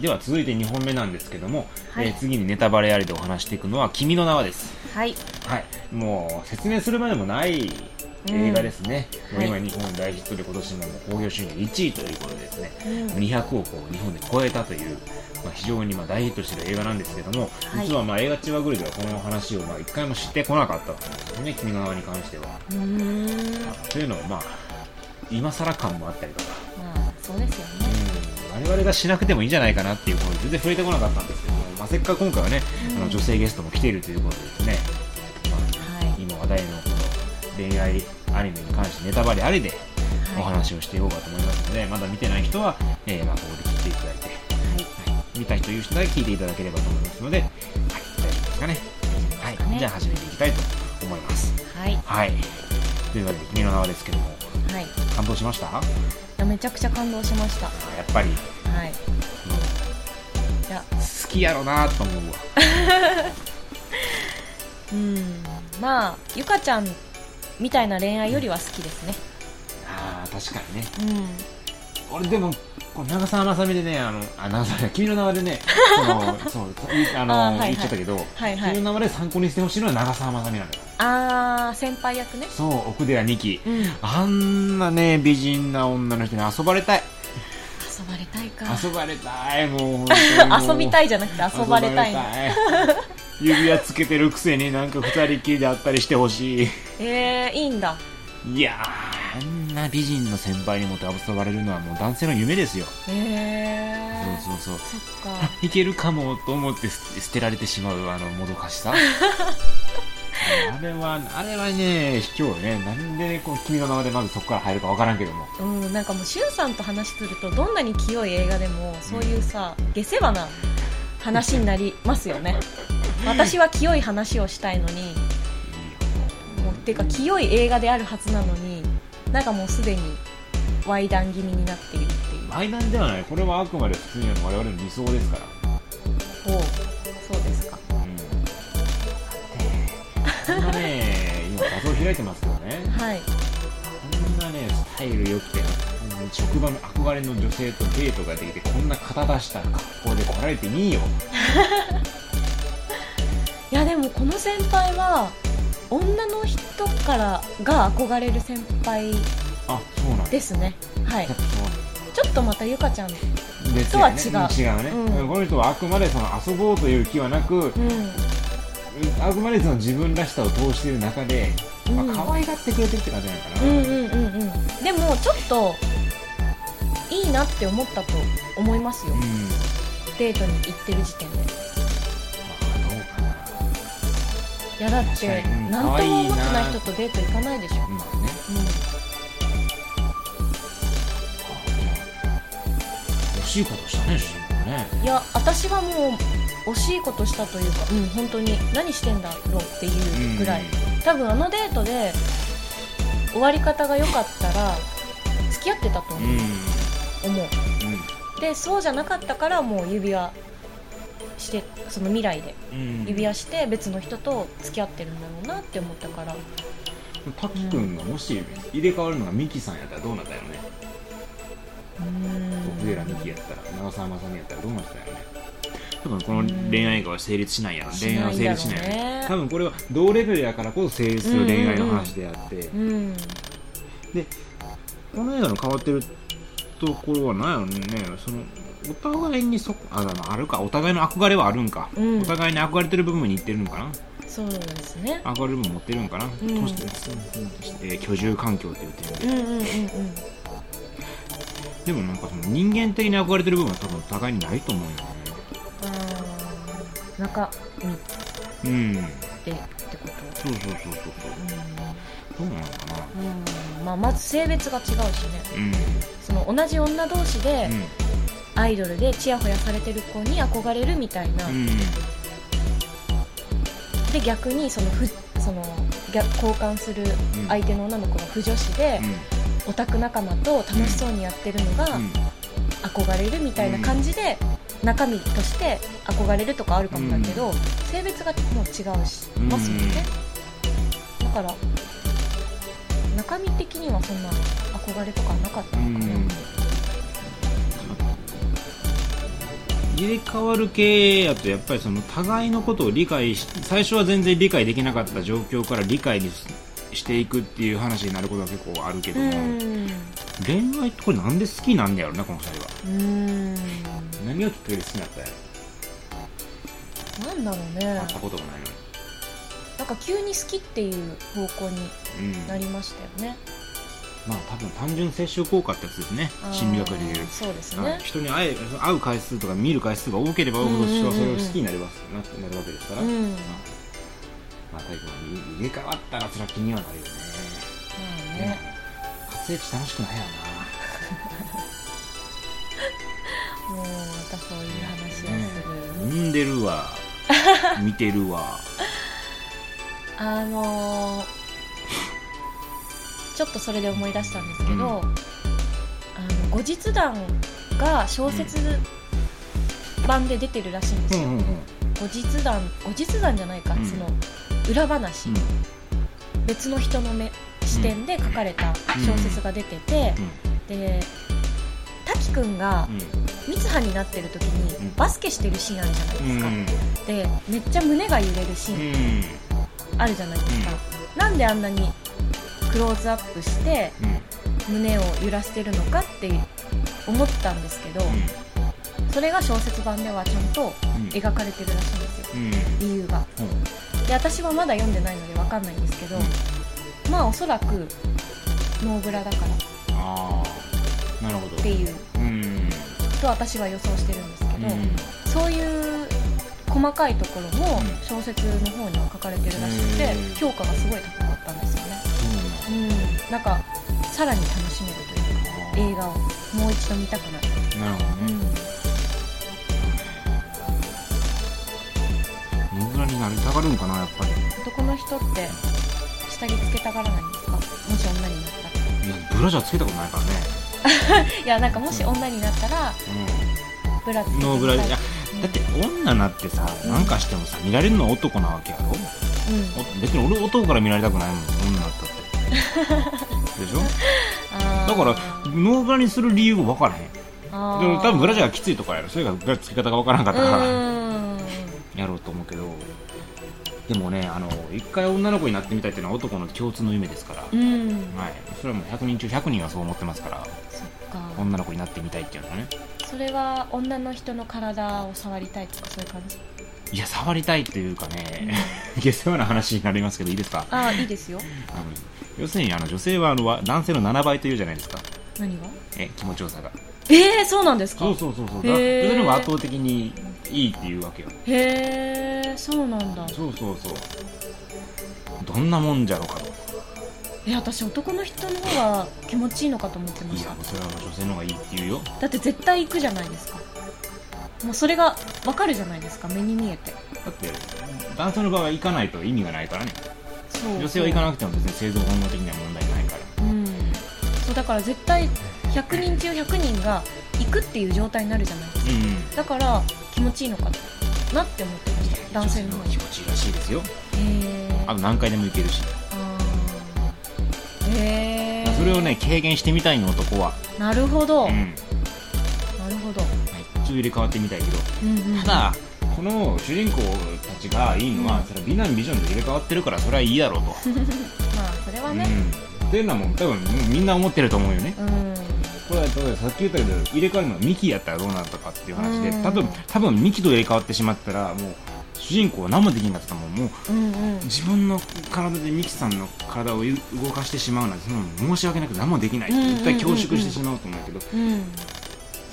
では続いて2本目なんですけども、はい。えー次にネタバレありでお話していくのは「君の名は」です。はい。はい。もう説明するまでもない映画ですね、うんもう今はい日本大ヒットで今年も興行収入1位ということでですね、うん。200億を日本で超えたという、まあ、非常にまあ大ヒットしている映画なんですけども、はい。実はまあ映画チワグルではこの話をまあ一回も知ってこなかったんですよね。君の名はに関しては。というのはまあ今更感もあったりとか。あそうですよね我々がしなくてもいいんじゃないかなっていうことで全然触れてこなかったんですけども、まあ、せっかく今回はね、うん。あの女性ゲストも来ているということでですね、まあ、はい今話題のこの恋愛アニメに関してネタバレありでおはい。話をしていこうかと思いますので、まだ見てない人は、えーまあ、ここで切っていただいて、はい。はい、見た人いう人だけ聞いていただければと思いますので、はい、大丈夫ですかね。はい、じゃあ始めていきたいと思います。はい。はい。というわけで、君の名はですけども、はい。い感動しました？あやめちゃくちゃ感動しました。やっぱり、はい。いや。好きやろなと思うわ。うん。まあゆかちゃんみたいな恋愛よりは好きですね。ああ、確かにね。うん。俺でも、こう長澤まさみでね、あの、あ、長澤、君の名はでね、その、そう、あの、はいはい。言っちゃったけど、はいはい。君の名はで参考にしてほしいのは長澤まさみなのよ。あー先輩役ねそう、奥寺二期。うん遊あんなね、美人な女の人に遊ばれたい。ばれたいか遊ばれたい、もう。遊びたいじゃなくて遊ばれたいたい指輪つけてるくせになんか二人きりで会ったりしてほしい。えー、いいんだいやー、あんな美人の先輩にも遊ばれるのはもう男性の夢ですよ。えー、そうそうそう。そっかいけるかもと思って捨て捨てられてしまうあのもどかしさ あれはあれはね卑怯よね。なんでこう君の名はでまずそこから入るかわからんけども。うん、なんかもう、しゅんさんと話すると、どんなに清い映画でも、そういうさ、下世話な話になりますよね。私は清い話をしたいのに、もう、っていうか、清い映画であるはずなのに、なんかもうすでに、歪談気味になっているっていう。前談ではない。これはあくまで普通に我々の理想ですから。おう画像開いてますけどね。はい。こんなねスタイル良くてうん職場の憧れの女性とデートができてこんな肩出した格好で来られていいよ いや、でも、この先輩は、女の人からが憧れる先輩あそうなんだ。ですね。はいちょっとまたゆかちゃん、別とは違う。違うね、うん。この人はあくまでその遊ぼうという気はなく、うん。あくまでその自分らしさを通している中で、うん。まあ可愛がってくれてるって感じなのかな、うんうんうんうん。でもちょっといいなって思ったと思いますよ、うん。デートに行ってる時点で。まあどうかな。いやだって何とも思ってない人とデート行かないでしょ、まあね。惜しいことしたね主人公ね。うん、いや私はもう惜しいことしたというかうん本当に何してんだろうっていうぐらい、多分あのデートで終わり方が良かったら付き合ってたとう。ん。思う,、うん。思うでそうじゃなかったからもう指輪してその未来で。うん。指輪して別の人と付き合ってるんだろうなって思ったから。滝くんがもし入れ替わるのがミキさんやったらどうなったよね？うーん。奥寺ミキやったら長澤まさみやったらどうなったよね？多分この恋愛がは成立しないやん。し恋愛は成立しないよねね。多分これは同レベルやからこそ成立する恋愛の話であって、うん。でこの映画の変わってるところは何やろね。そのお互いにそあまああるか。お互いの憧れはあるんか、うん。お互いに憧れてる部分にいってるのかな。そうですね。憧れる部分持ってるんかな、ん。としてえー居住環境という点でうんうんうんうん。でもなんかその人間的に憧れてる部分は多分互いにないと思うよ。ね中身うん。でってこと。そうそうそうそうそう。どうなのかな。うん、うんまあ、まず性別が違うしね。うん。その同じ女同士でうん。アイドルでチヤホヤされてる子に憧れるみたいな、うん。で逆にそのふその逆交換する相手の女の子が不女子で、オタク仲間と楽しそうにやってるのがうん。憧れるみたいな感じで、中身として憧れるとかあるかもだけど、性別がもう違うしうんますもんね、だから中身的にはそんな憧れとかはなかったのかな、うん。い入れ替わる系やとやっぱりその互いのことを理解し最初は全然理解できなかった状況から理解にしていくっていう話になることは結構あるけども、うん。恋愛ってこれなんで好きになんねやろなこの2人は。うん何がきっかけで好きになったんやなんだろうね。ろ会ったこともないなんか急に好きっていう方向にのに、うん、なりましたよね。まあ多分単純接触効果ってやつですね。あー心理学でいう。そうですはい。ね人に会え会う回数とか見る回数が多ければ多いほど人はそれを好きになりますななるわけですから、うん。まあ、まあ、だけど入れ替わったらそれは気にはなるよね。まあね。活躍楽しくないや もうまたそういう話をする、産ん。でるわ見てるわ。あのーちょっとそれで思い出したんですけど、うん。あの後日談が小説版で出てるらしいんですよ、うんうん後日談後日談じゃないか、うん。その裏話、うん。別の人の目視点で書かれた小説が出てて、で滝くんが三葉になってる時にうん。バスケしてるシーンあるじゃないうんですか、でめっちゃ胸が揺れるシうーンん。あるじゃないですか、なんであんなにクローズアップしてうん。胸を揺らしてるのかって思ったんですけど、それが小説版ではちゃんとうん。描かれてるらしいんですよ。うん。理由が。で私はまだ読んでないので分かんないんですけど、まあおそらくノーブラだからああなるほど。っていううんと私は予想してるんですけど、うん。そういう細かいところもうん。小説の方には書かれてるらしくて、へー。評価がすごい高かったんですよね。そうなんうん。なんかさらに楽しめるというか映画をもう一度見たくなる、なるほどね。うん。になりたがるんかなやっぱり。男の人って下着つけたがらないんですか？もし女になったら。いやブラジャーつけたことないからね いやなんかもし女になったらブラつノーブラいやだって女なってさうん。なんかしてもさ見られるのは男なわけやろ？うん。お別に俺男から見られたくないもん女だったって。でしょ？あー。だからノーブラにする理由が分からへん。あー。でも多分ブラジャーがきついとかやろ。それがブラつけ方が分からんかったうから やろうと思うけど。でもねあの一回女の子になってみたいっていうのは男の共通の夢ですから、うん。はい、それはもう100人中100人はそう思ってますから女の子になってみたいっていうのはね。それは女の人の体を触りたいとかそういう感じ？いや触りたいというかね 下世話な話になりますけどいいですか？ああいいですよ。あの要するにあの女性はあのわ男性の7倍というじゃないですか。何が？え気持ちよさが。えー、そうなんですか？そうそうそうそう。へー。だそれのが圧倒的にいいっていうわけよ。へえそうなんだ。そうそうそう。どんなもんじゃろうかとえ私男の人の方が気持ちいいのかと思ってました。いやそれは女性の方がいいって言うよ。だって絶対行くじゃないですか。もうそれが分かるじゃないですか目に見えて。だって男性の場合は行かないと意味がないからね。そう女性は行かなくても別に生存本能的には問題ないから。うん。そうだから絶対100人中100人が行くっていう状態になるじゃないですか。うんだから気持ちいいのかなって思ってました。男性の方が。気持ちいいらしいですよ。へえあと何回でも行けるしへえそれをね軽減してみたいの男は。なるほど、うん。なるほど、はい。ちょっと入れ替わってみたいけど。うんうんただこの主人公たちがいいのは、うん。それは美男美女で入れ替わってるからそれはいいやろうと、まあそれはね。うん、っていうのはもう多分みんな思ってると思うよね。うん、これは例えばさっき言ったけど入れ替わるのはミキやったらどうなるとかっていう話でうん。多分多分ミキと入れ替わってしまったらもう主人公は何もできんかったもん。もううんうん。自分の体でミキさんの体を動かしてしまうなんてそんなの申し訳なく何もできない。うんうんうんうん絶対恐縮してしまうと思うけど。うん。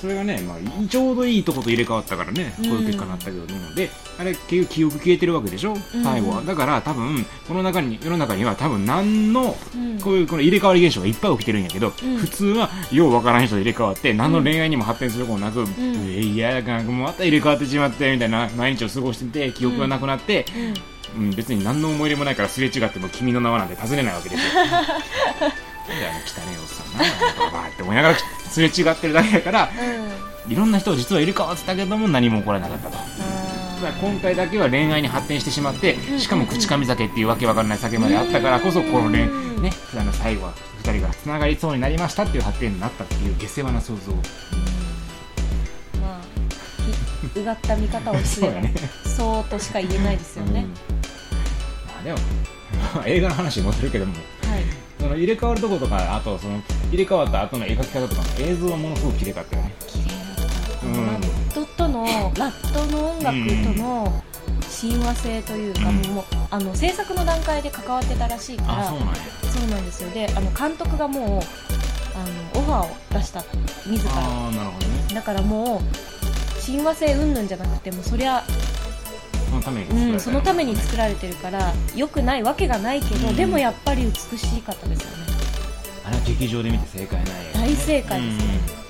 それがね、まあ、ちょうどいいとこと入れ替わったからね、こういう結果になったけど、で、あれ、結局記憶消えてるわけでしょ、最後は。だから、多分、この中に、世の中には多分何の、うん。こういうこの入れ替わり現象がいっぱい起きてるんやけど、うん。普通は、ようわからん人で入れ替わって、何の恋愛にも発展することなく、えいや、なんかまた入れ替わってしまって、みたいな毎日を過ごしてて、記憶がなくなって、うん、別に何の思い入れもないからすれ違っても君の名はなんて尋ねないわけですよ。なん汚ねえおっさんな、ババーって思いながらすれ違ってるだけだから、うん。いろんな人を実は入れ替わってたけども何も起こらなかったと。あただ今回だけは恋愛に発展してしまってんしかも口上酒っていうわけわからない酒まであったからこそこの恋、うんね、あの最後は2人がつながりそうになりましたっていう発展になったっていう下世話な想像。ーまあ うがった見方をすればそうやね。そうとしか言えないですよね、うん。まあでも 映画の話に戻るけどもはい。その入れ替わるとことかあとその入れ替わった後の描き方とかの映像はものすごく綺麗かったよね。綺麗だった、うんのラットの音楽との親和性というか、うん。もうあの制作の段階で関わってたらしいからあそうなんですよ。であの監督がもうあのオファーを出した自ら。ああなるほどね。だからもう親和性云々じゃなくてもそりゃ、そのために作られた。うん、そのために作られてるから良くないわけがないけど、うん。でもやっぱり美しかったですよね。あれは劇場で見て正解ないよね。大正解ですね。うん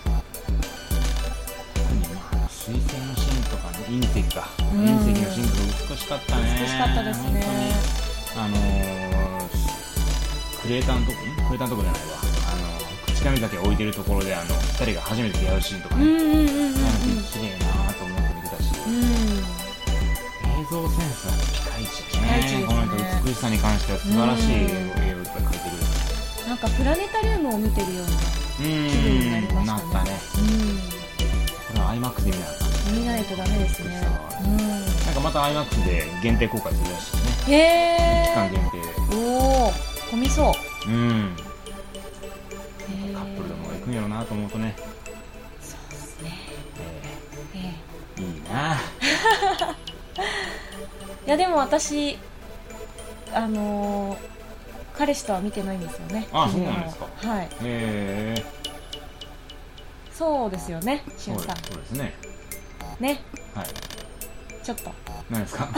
隕石か、うん。隕石のシーンとか美しかったね。美しかったですね。本当に。あのー、クレーターのとこんクレーターのとこじゃないわ。あの口紙酒置いてるところであの二人が初めて出会うシーンとかね、うんうんうんうん。うんなんか綺麗なと思って見てたし、うん映像センスはピカイチピカイチですね。この人美しさに関しては素晴らしい絵をいっぱい描いてるなんかプラネタリウムを見てるようなうん気分になりましたね。なったね。これは IMAX で見なかった。うん見ないとダメですね。なんかまた IMAX で限定公開するらしいね。うんへ期間え限定。でおお混みそう。うん。カップルでも行くんやろうなと思うとね、そうですね。ええ。えーいいな、いやでも私あのー彼氏とは見てないんですよね。あそうなんですか。はい。へえそうですよねしゅんさそうですそうですね。んね。はい。ちょっと。何ですか？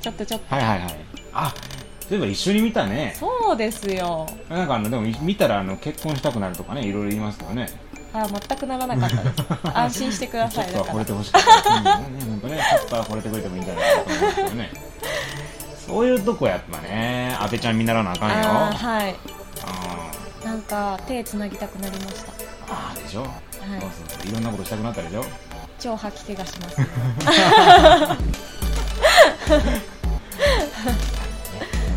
ちょっとちょっと。はいはいはい。あそういえば一緒に見たね。そうですよ。なんかあのでも見たらあの結婚したくなるとかねいろいろ言いますけどね。あ全くならなかったです。安心してください。ちょっとは惚れてほしかった。うんね本当ね。ちょっとは惚れてくれてもいいんじゃないかなと思うんですけどね。そういうとこやっぱね阿部ちゃん見習わなあかんよ。はい。あなんか手つなぎたくなりました。ーあーでしょ、はい。そうそういろんなことしたくなったでしょ？超吐き気がします。よ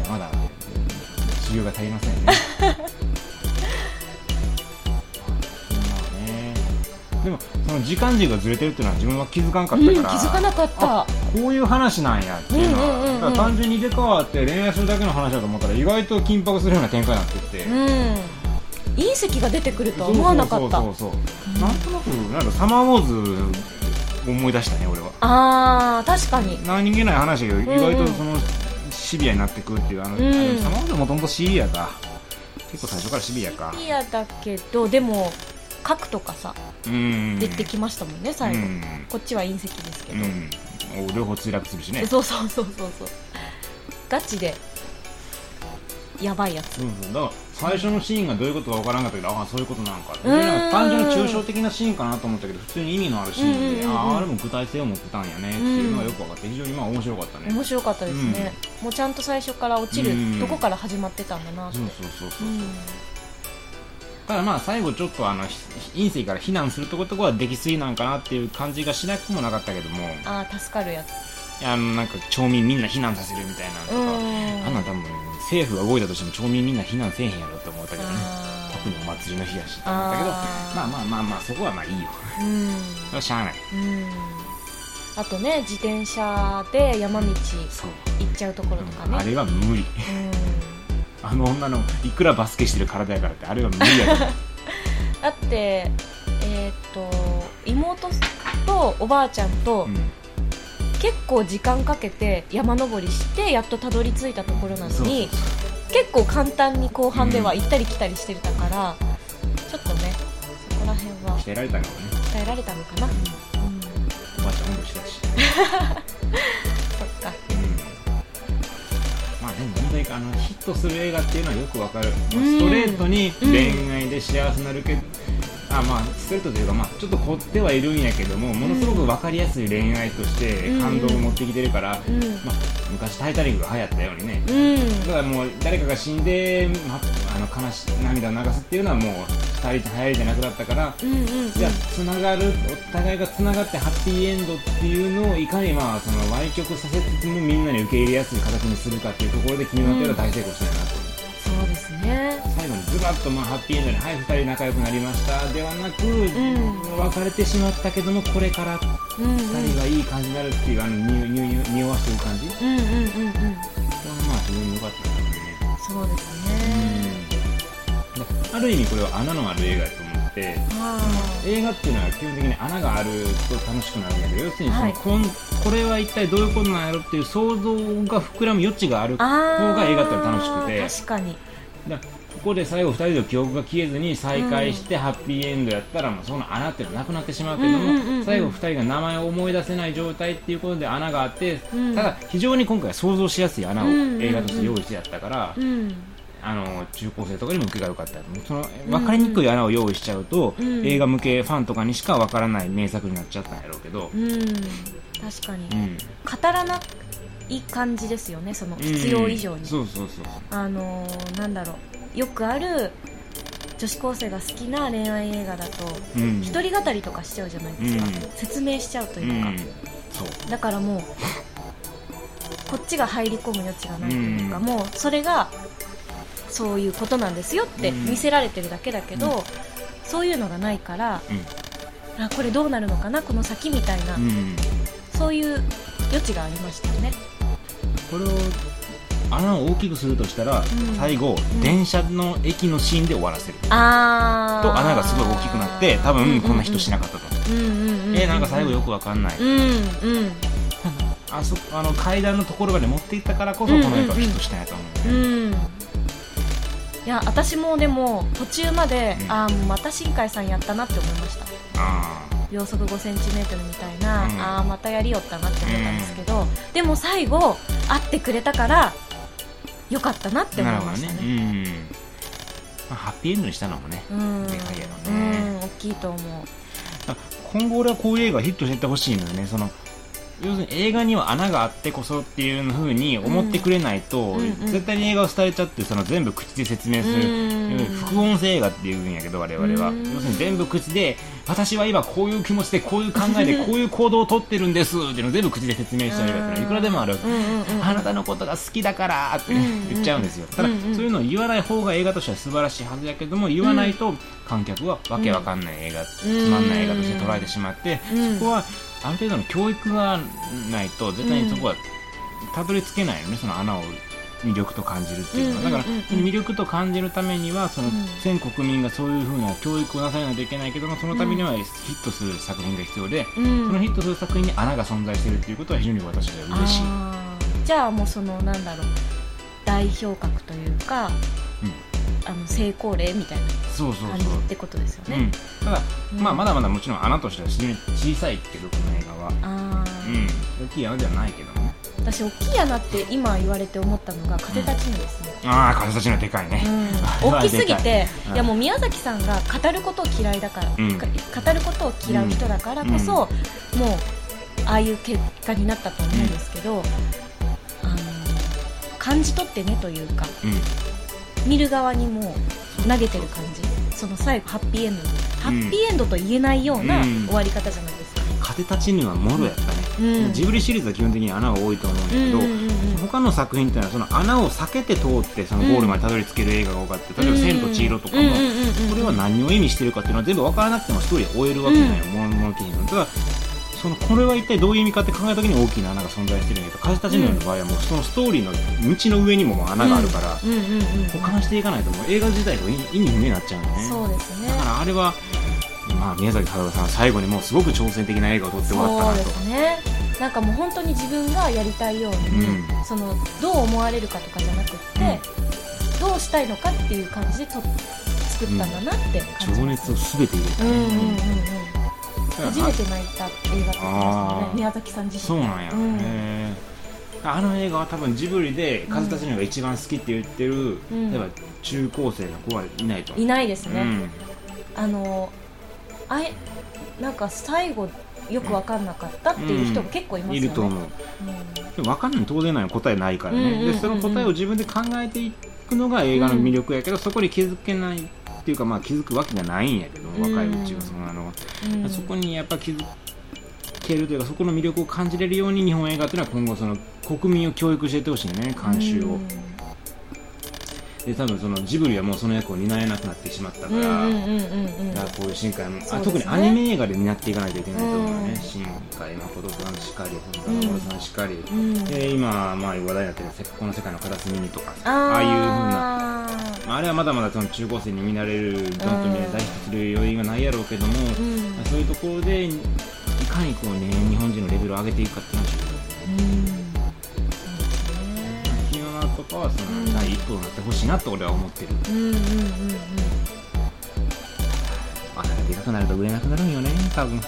まだ修行が足りませんねでもその時間軸がずれてるっていうのは自分は気づかんかったうん気から、づかなかったあこういう話なんやっていうのは、うんうんうんうん単純に入れ替わって恋愛するだけの話だと思ったら意外と緊迫するような展開になってって、うん隕石が出てくるとは思わなかったそうそう。そうなんとなくなんかサマーウォーズ思い出したね俺は。あー確かに。何気ない話が意外とそのシビアになってくっていうあの、うん。あのサマーウォーズもともとシビアか。結構最初からシビアか。嫌だけどでも核とかさうん。出てきましたもんね最後、うん。こっちは隕石ですけど、両方墜落するしね。そうそうそうそうそう。ガチでやばいやつ。そうそうだから最初のシーンがどういうことかわからんかったけどああそういうことなんでなん。か単純に抽象的なシーンかなと思ったけど普通に意味のあるシーンで、うんうんうんうん。あああれも具体性を持ってたんやねっていうのがよく分かって非常にまあ面白かったね、面白かったですね、もうちゃんと最初から落ちるうん。とこから始まってたんだなってそうそうそうそう、うん。ただまあ最後ちょっとあのひ隕石から避難するとことこはできすぎなんかなっていう感じがしなくもなかったけども。ああ助かるやつあのなんか町民みんな避難させるみたいなのとか、うん。あんなん多分政府が動いたとしても町民みんな避難せえへんやろって思ったけどね。あ特にお祭りの日やしって思ったけどまあまあまあまあそこはまあいいよ。ーうん。しゃあない。うん。あとね自転車で山道行っちゃうところとかね。あれは無理。うん。あの女のいくらバスケしてる体やからってあれは無理やで。だってえーっと妹とおばあちゃんとうん結構時間かけて山登りしてやっとたどり着いたところなのに結構簡単に後半では行ったり来たりしてたから、ちょっとねそこら辺は鍛えられたのかね。鍛えられたのかな、うん、おばあちゃんも年だし。そっか。うん。まあでも問題かあのヒットする映画っていうのはよくわかる、ストレートに恋愛で幸せになるけど、あまあストレートというか、まあ、ちょっと凝ってはいるんやけどもものすごくわかりやすい恋愛として感動を持ってきてるから、うん。まあ、昔「タイタニック」が流行ったようにね、うん。だからもう誰かが死んで、まあの悲しい涙を流すっていうのはもう2人流行りじゃなくなったから、うんうんじゃあつながるお互いがつながってハッピーエンドっていうのをいかにまあその歪曲させつつもみんなに受け入れやすい形にするかっていうところで君の手は大成功したいなと、そうですね最後にズバッとまあハッピーエンドに「はい2人仲良くなりました」ではなく、ん。別れてしまったけどもこれからうんうん。2人がいい感じになるっていうあのににに匂わしてる感じ？こうんうんうんうん。れはまあ非常に良かったですね。そうですね。ある意味これは穴のある映画だと思ってあ映画っていうのは基本的に穴があると楽しくなるんだけど要するにその、はい。こんこれは一体どういうことなんやろっていう想像が膨らむ余地があるあ方が映画って楽しくて。確かに。だここで最後2人の記憶が消えずに再会してハッピーエンドやったらもうその穴っていうのはなくなってしまうけども、最後2人が名前を思い出せない状態っていうことで穴があって、うんただ非常に今回は想像しやすい穴を映画として用意してやったから、うん。あの中高生とかにも受けが良かったその分かりにくい穴を用意しちゃうと、うん。映画向けファンとかにしか分からない名作になっちゃったんやろうけど、うん。確かに、うん。語らない感じですよねその必要以上に、そうそうそう。あのーなんだろうよくある女子高生が好きな恋愛映画だとうん。一人語りとかしちゃうじゃないですか、うん。説明しちゃうとういうか、ん。そう。だからもうこっちが入り込む余地がないというか、うん。もうそれがそういうことなんですよってうん。見せられてるだけだけど、うん。そういうのがないからうん。あこれどうなるのかなこの先みたいな、うん。そういう余地がありましたよね。これを穴を大きくするとしたら、ん。最後、ん電車の駅のシーンで終わらせる。と穴がすごい大きくなって多分、うんうんうん。こんな人しなかったと、うんうんうんうんえーなんか最後よくわかんない、うんうんあそあの階段のところまで持っていったからこそうんうんうん。この映画はヒットしたんやと思う、うんいや私もでも途中まで、うん。ああまた新海さんやったなって思いました。あ秒速5センチメートルみたいな、うん。ああまたやりよったなって思ったんですけど、でも最後会ってくれたからよかったなってあ思ないましたね。うん、まあ、ハッピーエンドにしたのもねうん。でかいやろね。うん大きいと思う。今後俺はこういう映画ヒットしていってほしいのよね。その要するに映画には穴があってこそっていうふうに思ってくれないと、絶対に映画を伝えちゃってその全部口で説明する、うん。副音声映画っていうんやけど我々は、うん。要するに全部口で私は今こういう気持ちでこういう考えで こういう行動をとってるんですっていうのを全部口で説明した映画ってのはいくらでもある、あなたのことが好きだからって、言っちゃうんですよ。ただ、そういうのを言わない方が映画としては素晴らしいはずやけども言わないと観客はわけわかんない映画、つまんない映画として捉えてしまって、うん。そこはある程度の教育がないと絶対にそこはたどり着けないよねその穴を魅力と感じるっていうのは、だから、魅力と感じるためにはその、うん。全国民がそういうふうな教育をなさないといけないけどもそのためにはヒットする作品が必要で、うん。そのヒットする作品に穴が存在しているっていうことは非常に私は嬉しい。じゃあもうそのなんだろう代表格というか、あの成功例みたいな感じってことですよね。うん、ただ、うん。まあ、まだまだもちろん穴としては非常に小さいけどこの映画は、うん、大きい穴ではないけどね私大きい穴って今言われて思ったのが風立ちぬですね、ああ風立ちのでかいね、うん、大きすぎてうん。いやもう宮崎さんが語ることを嫌いだから、うん。か語ることを嫌う人だからこそ、もうああいう結果になったと思うんですけど、あの感じ取ってねというかうん見る側にもう投げてる感じ。その最後ハッピーエンド。ハッピーエンドと言えないようなうん。終わり方じゃないですか、風立ちぬはもろやったね、うん。ジブリシリーズは基本的に穴が多いと思うんだけど、うんうんうんうん。他の作品っていうのはその穴を避けて通ってそのゴールまでたどり着ける映画が多かった、例えば「千と千尋」とかも、うんうんうんうんこれは何を意味してるかっていうのは全部分からなくてもストーリーを終えるわけない。よ、もののけ姫のただそのこれは一体どういう意味かって考えた時に大きな穴が存在してるんだけど風立ちぬの場合はもうそのストーリーの道の上にももう穴があるから、うんうんうんうん。保管していかないともう映画自体が意意味不明になっちゃうよね。そうですねだからあれは、まあ、宮崎駿さんは最後にもうすごく挑戦的な映画を撮って終わったそうでなとすね。なんかもう本当に自分がやりたいように、うん。そのどう思われるかとかじゃなくって、どうしたいのかっていう感じでと作ったんだなって感じ。情ます、熱を全て入れたね、うんうんうんうん初めて泣いた映画って言ったよあー。ね宮崎さん自身そうなんや、うん。あの映画は多分ジブリで風立ちぬが一番好きって言ってる、うん。例えば中高生の子はいないと。いないですね、うん。あのあえなんか最後よく分かんなかったっていう人も結構いますよね、いると思う。でも分かんない。当然ない答えないからね、でその答えを自分で考えていくのが映画の魅力やけど、そこに気づけないっていうかまあ気づくわけがないんやけど、うん。若いうちはそのは、うん。そこにやっぱ気づけるというかそこの魅力を感じれるように日本映画っていうのは今後その国民を教育していってほしいね監修を、うんで多分そのジブリはもうその役を担えなくなってしまったから、だからこういう新海も、ね。あ特にアニメ映画で担っていかないといけないと思うよね、うん。新海誠さんしかり本田守さんしかり、うん。で今、まあ、話題になってるせこの世界の片隅にとかああいうふうな。まあ、あれはまだまだその中高生に見慣れるドンと見大ヒットする余裕がないやろうけども、うん。そういうところでいかにこう、ね、日本人のレベルを上げていくかっていうのはうんはそうんの第一歩になってほしいなと俺は思ってる、うんうんうん。うんあでかくなると売れなくなるんよね多分。ま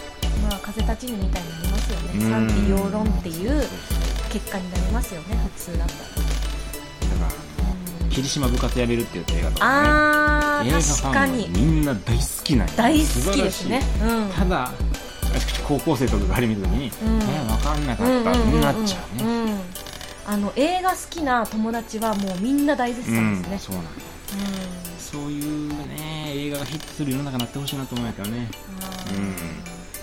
あ風立ちぬみたいになりますよね。うん。賛否両論っていう結果になりますよね普通だとだから霧島部活やれるっていう映画とかね。映画ファンは確かに。みんな大好きなんよ。大好きですね。うん。ただ高校生とかがあれ見た時に、うん。え分かんなかったってなっちゃうね。うんうんうんあの映画好きな友達はもうみんな大絶賛ですね、そうなんだ。そういうね映画がヒットする世の中になってほしいなと思うんやけどね。うん。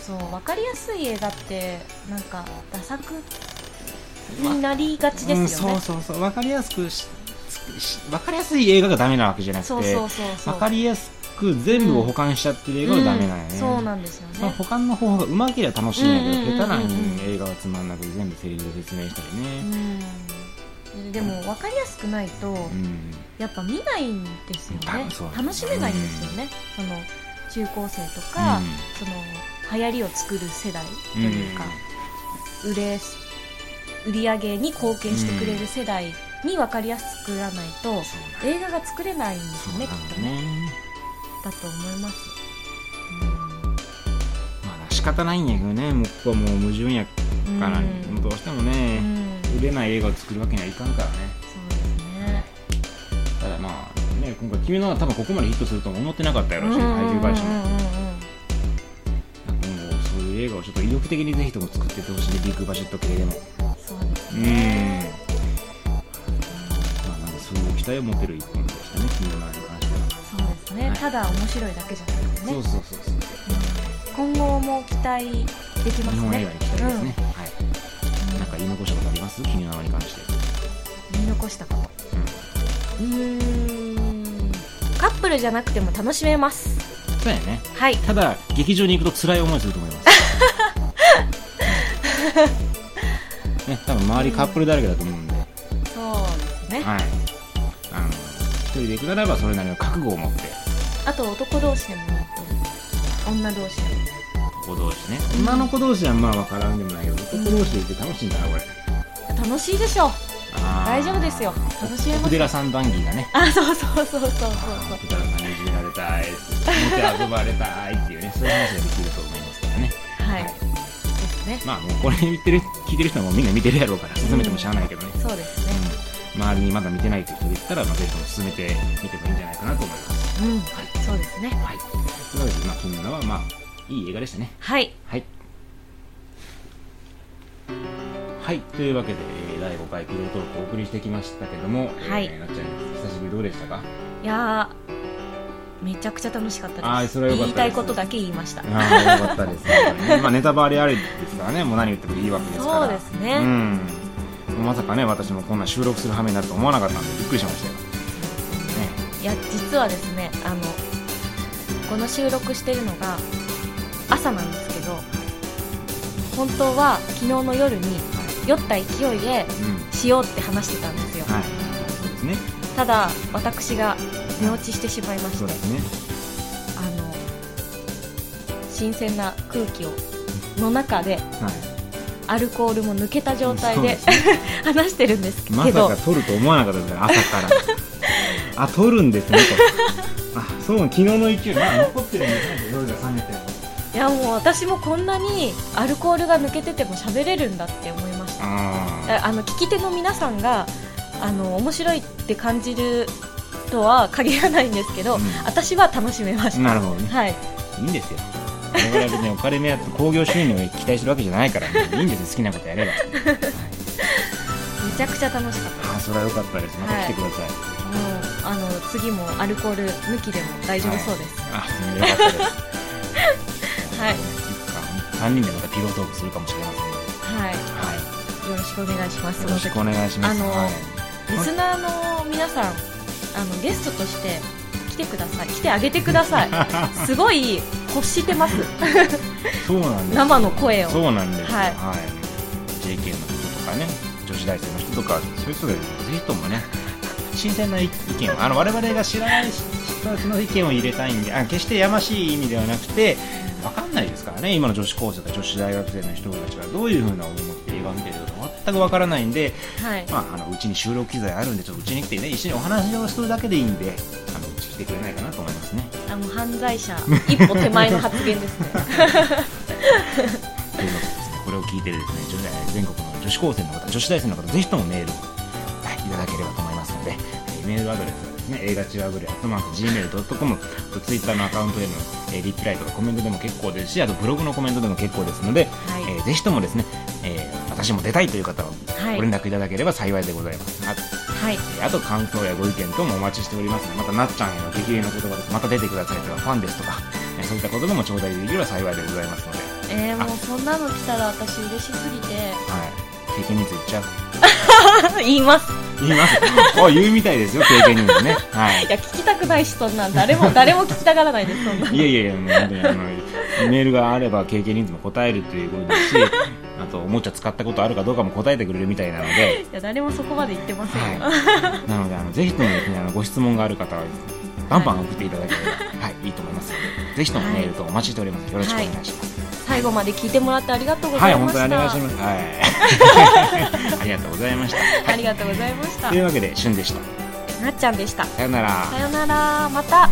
そう分かりやすい映画ってなんかダ作になりがちですよね、うん、そうそうそう。分かりやすくしし分かりやすい映画がダメなわけじゃなくて分かりやすく全部を保管しちゃってる映画はダメなんやね、うん。そうなんですよまあ、ね保管の方法がうまければ楽しいんやけど、下手な映画はつまんなくて全部セリフで説明したりね、うん。でも分かりやすくないと、うん。やっぱ見ないんですよね。楽しめないんですよね、その中高生とか、その流行りを作る世代というか、売れ売り上げに貢献してくれる世代に分かりやすく作らないと、映画が作れないんですよね。きっとねだと思います、まあ仕方ないんやけどね。もうここはもう矛盾やうんから、うん。どうしてもうね、ん。売れない映画を作るわけにはいかんからね。そうですね。ただまあね今回君のは多分ここまでヒットするとも思ってなかったやろうし、配給会社も。今後そういう映画をちょっと意欲的にぜひとも作っていってほしいねビッグバジェット系でも。そうですうん。ねまあなんかそういう期待を持てる一本でしたね君のはですね、はい。ただ面白いだけじゃなくてね。そうそうそうそう。今後も期待できますね。日本映画に期待ですね、はい。うんなんか言い残したことあります？君の名に関して。言い残したこと。うーん。カップルじゃなくても楽しめます。そうやね。はい。ただ劇場に行くと辛い思いすると思います。ね多分周りカップルだらけだと思うんで、そうですね、はい一人で行くならばそれなりの覚悟を持って。あと男同士でも女同士でも。子同士ね。女の子同士はまあ分からんでもないけど男同士で行って楽しいんだなこれ。楽しいでしょ。大丈夫ですよ。楽しめます奥寺さん談義がね。あそうそうそうそうそうそう。奥寺さんにいじめられたい。見て遊ばれたいっていうねそういう話ができると思いますからね。はい、はい。ですね。まあもうこれ見てる聞いてる人はもうみんな見てるやろうから進めてもしゃあないけどね、そうですね。うん周りにまだ見てないという人がいたら、まあ、ぜひとも進めてみてもいいんじゃないかなと思います。うん、そうですね。はい。というわけで、まあ、金の名はまあいい映画でしたね。はい。はい。はい。というわけで、えー第5回ピロートークをお送りしてきましたけども、はい。えーなっちゃん久しぶりどうでしたか？いやーめちゃくちゃ楽しかったです。あーそれはよかった言いたいことだけ言いました。ああよかったですね。まあネタバレありですからね。もう何言ってもいいわけですから。そうですね。うんまさかね私もこんな収録する羽目になると思わなかったんでびっくりしましたよ、ね、いや実はですねあのこの収録してるのが朝なんですけど本当は昨日の夜に酔った勢いでうん。しようって話してたんですよ、はい。そうですね。ただ私が寝落ちしてしまいましてそうですね。あの新鮮な空気をの中ではいアルコールも抜けた状態で 話してるんですけど、まさか撮ると思わなかったですから朝から。あ撮るんですねとあそう昨日の勢いまあ残ってるんですね夜が冷めても。いやもう私もこんなにアルコールが抜けてても喋れるんだって思いました。あああの聞き手の皆さんがあの面白いって感じるとは限らないんですけど、うん。私は楽しめました。あなるほどね。はい。いいんですよ我々は別にお金目当て興行収入を期待してるわけじゃないから、いいんですよ好きなことやれば、はい、めちゃくちゃ楽しかった。あそれは良かったです。また来てください、もうあの次もアルコール抜きでも大丈夫そうです。あよかったです。はい、いつか。3人でまたピロートークするかもしれませんはい。はよろしくお願いします。い、よろしくお願いします。あのはい。リスナーの皆さんあのゲストとして来てください。来てあげてください。すごい欲してます。そうなんです。生の声を。そうなんですよ、ははい。い JK の人とかね女子大生の人とかそういう人でぜひともね新鮮な意見をあの我々が知らない人たちの意見を入れたいんであ決してやましい意味ではなくて分かんないですからね今の女子高生とか女子大学生の人たちがどういうふうな思って映画を見てるか全く分からないんで、はい。まあ、あのうちに収録機材あるんでちょっとうちに来てね一緒にお話をするだけでいいんでてくれないかなと思いますね。あの犯罪者一歩手前の発言ですね というわけでですねこれを聞いてるですね女全国の女子高生の方女子大生の方ぜひともメールを、はい、いただければと思いますので、えーメールアドレスはですね映画チワブレアットマーク Gmail.com とツイッターのアカウントへの、えーリプライとかコメントでも結構ですしあとブログのコメントでも結構ですので、はいえーぜひともですね、えー私も出たいという方ははいご連絡いただければ幸いでございます、あはいえーあと感想やご意見等もお待ちしておりますまたなっちゃんへの激励の言葉ですまた出てくださいとかファンですとか、えーそういったことでも頂戴できれば幸いでございますので。えー、もうそんなの来たら私嬉しすぎて。はい。経験についちゃう。言います。言います。あ、言うみたいですよ、経験人もね。はい。い。や聞きたくないしそんな。ん誰も 誰も聞きたがらないですそんな。いやいやいや、もう本当にあの、メールがあれば経験人数も答えるということですし、あと、おもちゃ使ったことあるかどうかも答えてくれるみたいなので、いや誰もそこまで言ってませんよ、はい。なので、あの、ぜひともですね、あの、ご質問がある方は、バンバン送っていただければ、はい、いいと思いますので、ぜひともメールとお待ちしております。よろしくお願いします。最後まで聞いてもらってありがとうごはい、ざいました、本当にお願いします。はい。ありがとうございました。ありがとうございましたというわけで、旬でした。なっちゃんでしたさよなら。さよならまた